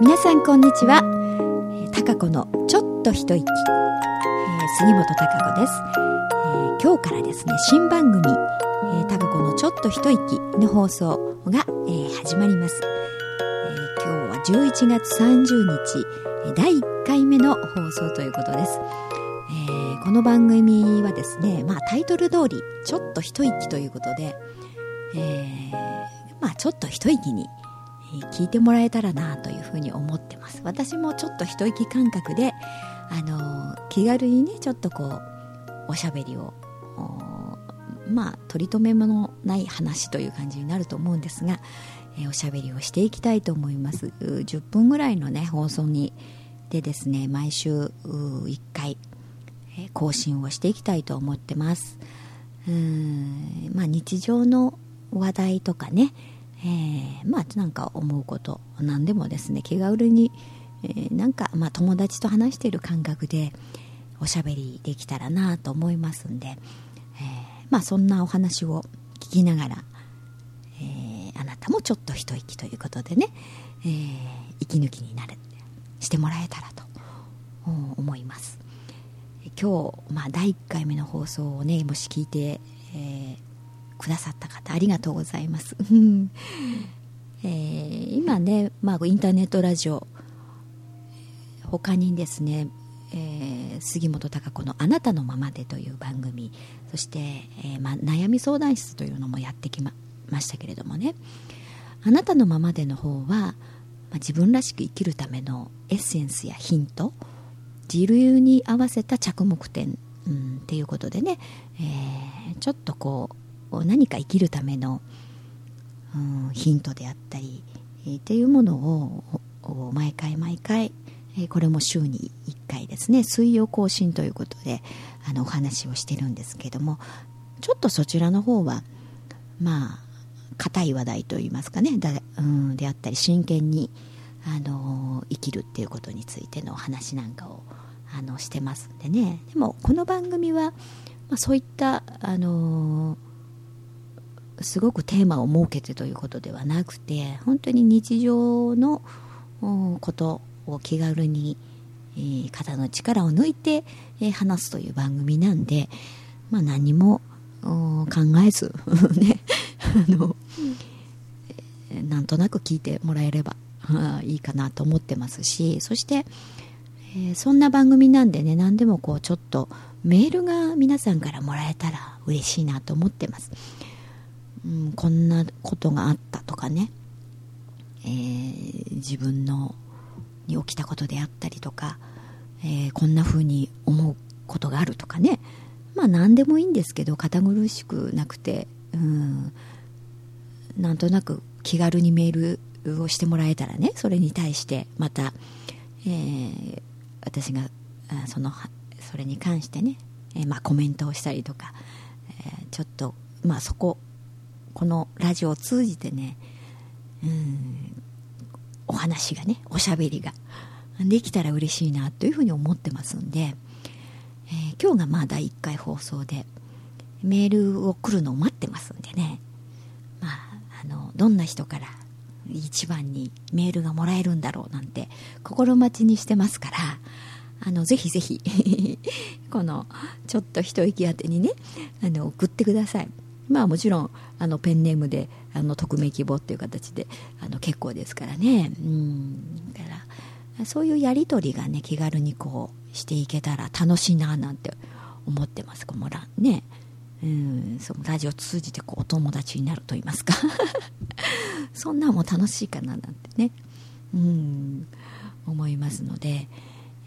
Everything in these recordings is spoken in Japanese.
皆さんこんにちは、えー、高子のちょっと一息、えー、杉本高子です、えー、今日からですね新番組、えー、高子のちょっと一息の放送が、えー、始まります、えー、今日は11月30日第1回目の放送ということです、えー、この番組はですね、まあ、タイトル通りちょっと一息ということで、えーまあ、ちょっと一息に聞いてもらえたらなというふうに思ってます。私もちょっと一息感覚であの気軽にねちょっとこうおしゃべりをまあ取り留めもない話という感じになると思うんですが、えー、おしゃべりをしていきたいと思います。10分ぐらいのね放送にでですね毎週1回、え、更新をしていきたいと思ってます。うんまあ日常の話題とかねえー、まあなんか思うこと何でもですね気軽に、えー、なんか、まあ、友達と話している感覚でおしゃべりできたらなと思いますんで、えー、まあそんなお話を聞きながら、え、あなたもちょっと一息ということでね、え、息抜きになるしてもらえたらと思います。今日、まあ、第1回目の放送をねもし聞いて、えー、くださった方ありがとうございます、えー、今ね、まあ、インターネットラジオ他にですね、えー、杉本孝子の「あなたのままで」という番組そして、えー、まあ、悩み相談室というのもやってきまましたけれどもね。あなたのままでの方は、まあ、自分らしく生きるためのエッセンスやヒント自流に合わせた着目点、うん、っていうことでね、えー、ちょっとこう何か生きるための、うん、ヒントであったり、えー、っていうものを毎回毎回、えー、これも週に1回ですね水曜更新ということであのお話をしてるんですけどもちょっとそちらの方はまあ硬い話題といいますかねだ、うん、であったり真剣に、あの、生きるっていうことについてのお話なんかをあのしてますんでね。でもこの番組は、まあ、そういった、あのすごくテーマを設けてということではなくて本当に日常のことを気軽に、えー、肩の力を抜いて、えー、話すという番組なんで、まあ、何も考えず ねあの、えー、なんとなく聞いてもらえればいいかなと思ってますしそして、えー、そんな番組なんでね何でもこうちょっとメールが皆さんからもらえたら嬉しいなと思ってます。うん、こんなことがあったとかね、えー、自分のに起きたことであったりとか、えー、こんな風に思うことがあるとかね。まあ何でもいいんですけど堅苦しくなくて、うん、なんとなく気軽にメールをしてもらえたらねそれに対してまた、えー、私がそのそれに関してね、えー、まあ、コメントをしたりとか、えちょっとまあそここのラジオを通じてねうんお話がねおしゃべりができたら嬉しいなというふうに思ってますんで、えー、今日がまあ第1回放送でメールを来るのを待ってますんでね、まあ、あのどんな人から一番にメールがもらえるんだろうなんて心待ちにしてますからあのぜひぜひ このちょっと一息当てにねあの送ってください。まあもちろんあのペンネームであの匿名希望っていう形であの結構ですからね。うん。だからそういうやり取りがね気軽にこうしていけたら楽しいななんて思ってます。このラね。うん。そのラジオ通じてこうお友達になると言いますか。そんなんも楽しいかななんてね。うん。思いますので、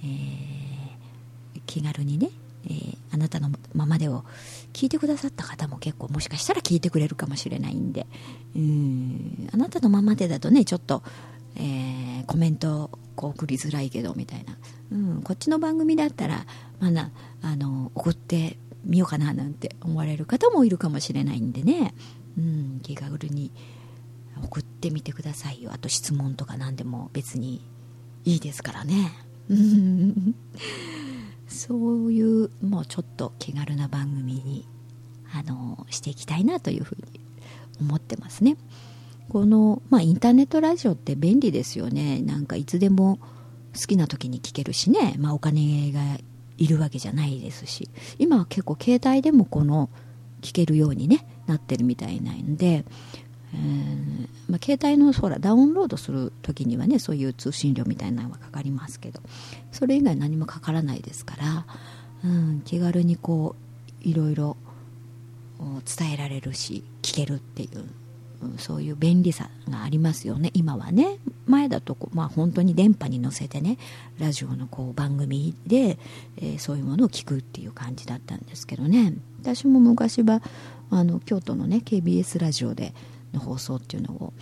えー、気軽にねえー、あなたのままでを聞いてくださった方も結構もしかしたら聞いてくれるかもしれないんで。うん。あなたのままでだとねちょっと、えー、コメントこう送りづらいけどみたいな、うん、こっちの番組だったらまだあの送ってみようかななんて思われる方もいるかもしれないんでね、うん、気軽に送ってみてくださいよ。あと質問とか何でも別にいいですからね。そういうもうちょっと気軽な番組にあのしていきたいなというふうに思ってますね、この、まあ、インターネットラジオって便利ですよね。なんかいつでも好きな時に聞けるしね、まあ、お金がいるわけじゃないですし。今は結構携帯でもこの聞けるように、ね、なってるみたいなんで、えーまあ、携帯のほらダウンロードする時にはねそういう通信料みたいなのがかかりますけどそれ以外何もかからないですから、うん、気軽にこういろいろ伝えられるし聞けるっていうそういう便利さがありますよね。今はね前だと、まあ、本当に電波に乗せてねラジオのこう番組で、えー、そういうものを聞くっていう感じだったんですけどね。私も昔はあの京都のね KBS ラジオでの放送っていうのを、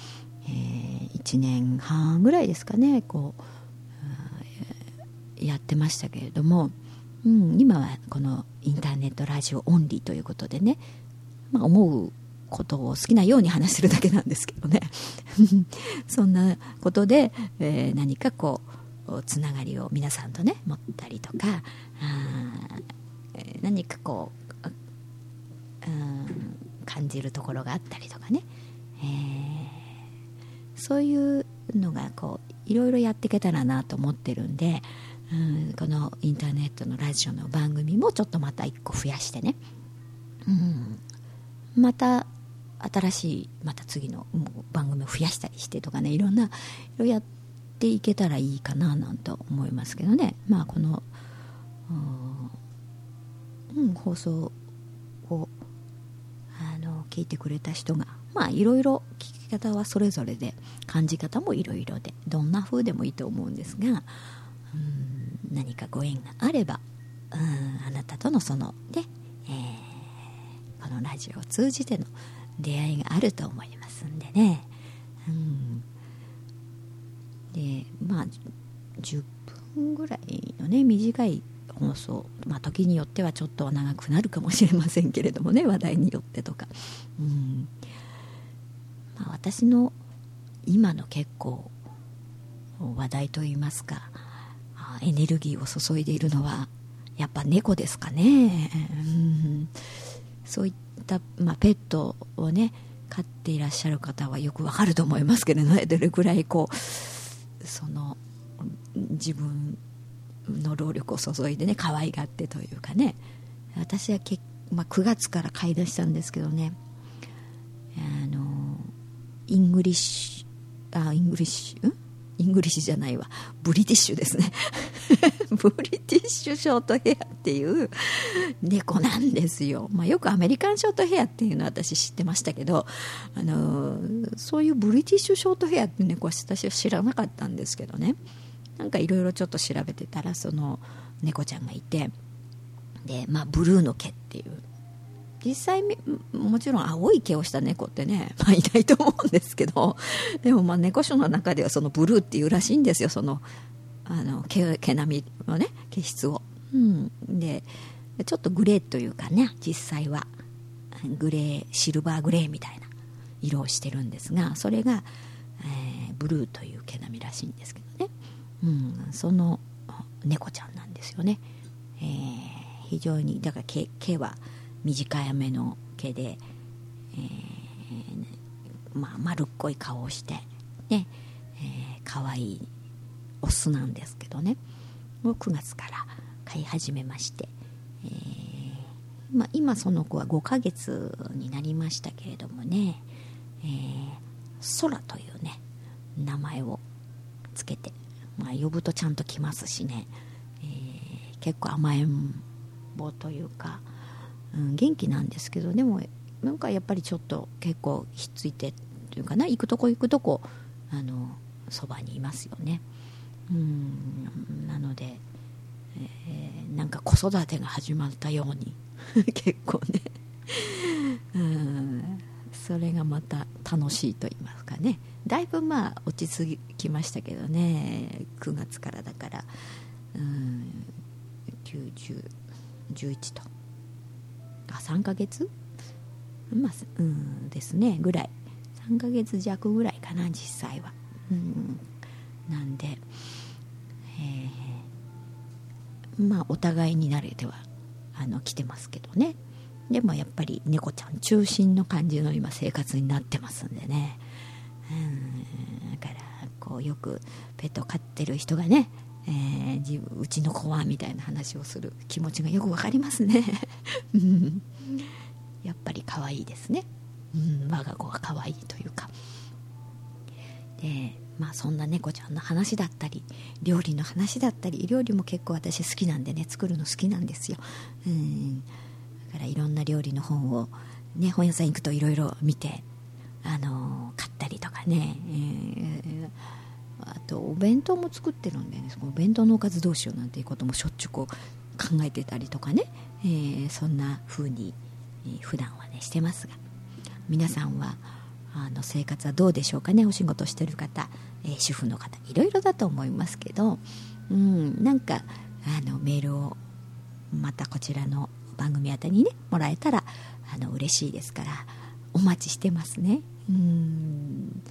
えー、1年半ぐらいですかねこうやってましたけれども、うん、今はこのインターネットラジオオンリーということでね、まあ、思うことを好きなように話してるだけなんですけどね。そんなことで、えー、何かこうつながりを皆さんとね持ったりとかあ何かこう、感じるところがあったりとかね、えー、そういうのがこういろいろやっていけたらなと思ってるんで、うん、このインターネットのラジオの番組もちょっとまた1個増やしてね、うん、また新しいまた次の番組を増やしたりしてとかねいろんないろやっていけたらいいかななんて思いますけどね。まあこの、うん、放送をあの聞いてくれた人がまあいろいろ聞き方はそれぞれで感じ方もいろいろでどんな風でもいいと思うんですが、うん、何かご縁があれば、うん、あなたとのそので、えー、このラジオを通じての出会いがあると思いますんでね、うん、でまあ10分ぐらいのね短い放送、まあ、時によってはちょっと長くなるかもしれませんけれどもね話題によってとか、うん。まあ、私の今の結構話題といいますかエネルギーを注いでいるのはやっぱ猫ですかね、うん、そういった、まあ、ペットをね飼っていらっしゃる方はよくわかると思いますけれどね。どれくらいこうその自分の労力を注いでね可愛がってというかね。私はけ、まあ、9月から飼い出したんですけどね。イングリッシュあイングリッシュイングリッシュじゃないわ。ブリティッシュですね。ブリティッシュショートヘアっていう猫なんですよ、まあ、よくアメリカンショートヘアっていうのは私知ってましたけどあのそういうブリティッシュショートヘアっていう猫は私は知らなかったんですけどね。なんかいろいろちょっと調べてたらその猫ちゃんがいてで、まあ、ブルーの毛っていう実際もちろん青い毛をした猫ってね、まあ、いないと思うんですけど でもまあ猫種の中ではそのブルーっていうらしいんですよそのあの毛毛並みのね毛質を、うん、でちょっとグレーというかね実際はグレーシルバーグレーみたいな色をしてるんですがそれが、えー、ブルーという毛並みらしいんですけどね、うん、その猫ちゃんなんですよね、えー、非常にだから毛毛は短めの毛で、えー、まあ、丸っこい顔をしてね、えー、可愛いオスなんですけどね。もう9月から飼い始めまして、えー、まあ、今その子は5ヶ月になりましたけれどもね、えー、空というね名前をつけて、まあ、呼ぶとちゃんと来ますしね、えー、結構甘えん坊というか、ん、元気なんですけどでもなんかやっぱりちょっと結構ひっついてというかな行くとこ行くとこあのそばにいますよね。うんなので、えー、なんか子育てが始まったように 結構ね。うんそれがまた楽しいと言いますかね。だいぶまあ落ち着きましたけどね。9月からだから。うん9011と。あ3ヶ月？まあうんですねぐらい。3ヶ月弱ぐらいかな実際は。うんなんで、え、まあお互いに慣れてはあの来てますけどね。でもやっぱり猫ちゃん中心の感じの今生活になってますんでね。うん、だからこうよくペット飼ってる人がね、えー、自分うちの子はみたいな話をする気持ちがよくわかりますね。やっぱり可愛いですね、うん、我が子が可愛いというか。でまあそんな猫ちゃんの話だったり料理の話だったり料理も結構私好きなんでね作るの好きなんですよ。うんだからいろんな料理の本をね本屋さん行くといろいろ見てあの買ったりとかね、えー、あとお弁当も作ってるんでねお弁当のおかずどうしようなんていうこともしょっちゅうこう考えてたりとかね、えー、そんな風に、えー、普段はねしてますが皆さんはあの生活はどうでしょうかね？お仕事してる方、えー、主婦の方いろいろだと思いますけど、うん、なんかあのメールをまたこちらの番組宛にねもらえたらあの嬉しいですからお待ちしてますね。うん。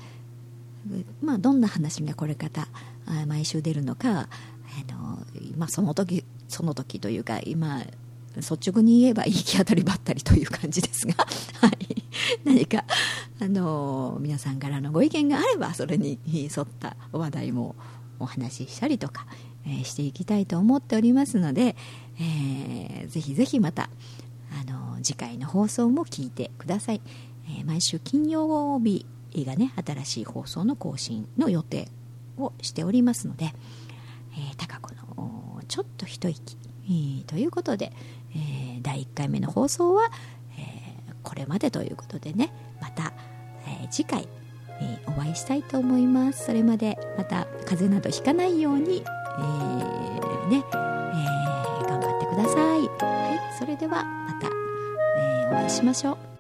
まあどんな話がこれから毎週出るのかあの、まあ、その時その時というか今率直に言えば行き当たりばったりという感じですが、はい、何かあの皆さんからのご意見があればそれに沿った話題もお話ししたりとか、えー、していきたいと思っておりますので、えー、ぜひぜひまたあの次回の放送も聞いてください、えー、毎週金曜日がね新しい放送の更新の予定をしておりますので、えー、高子のちょっと一息、えー、ということで、第1回目の放送は、えー、これまでということでねまた、えー、次回、えー、お会いしたいと思います。それまでまた風邪などひかないように、えー、ね、え、頑張ってください。はいそれではまた、え、お会いしましょう。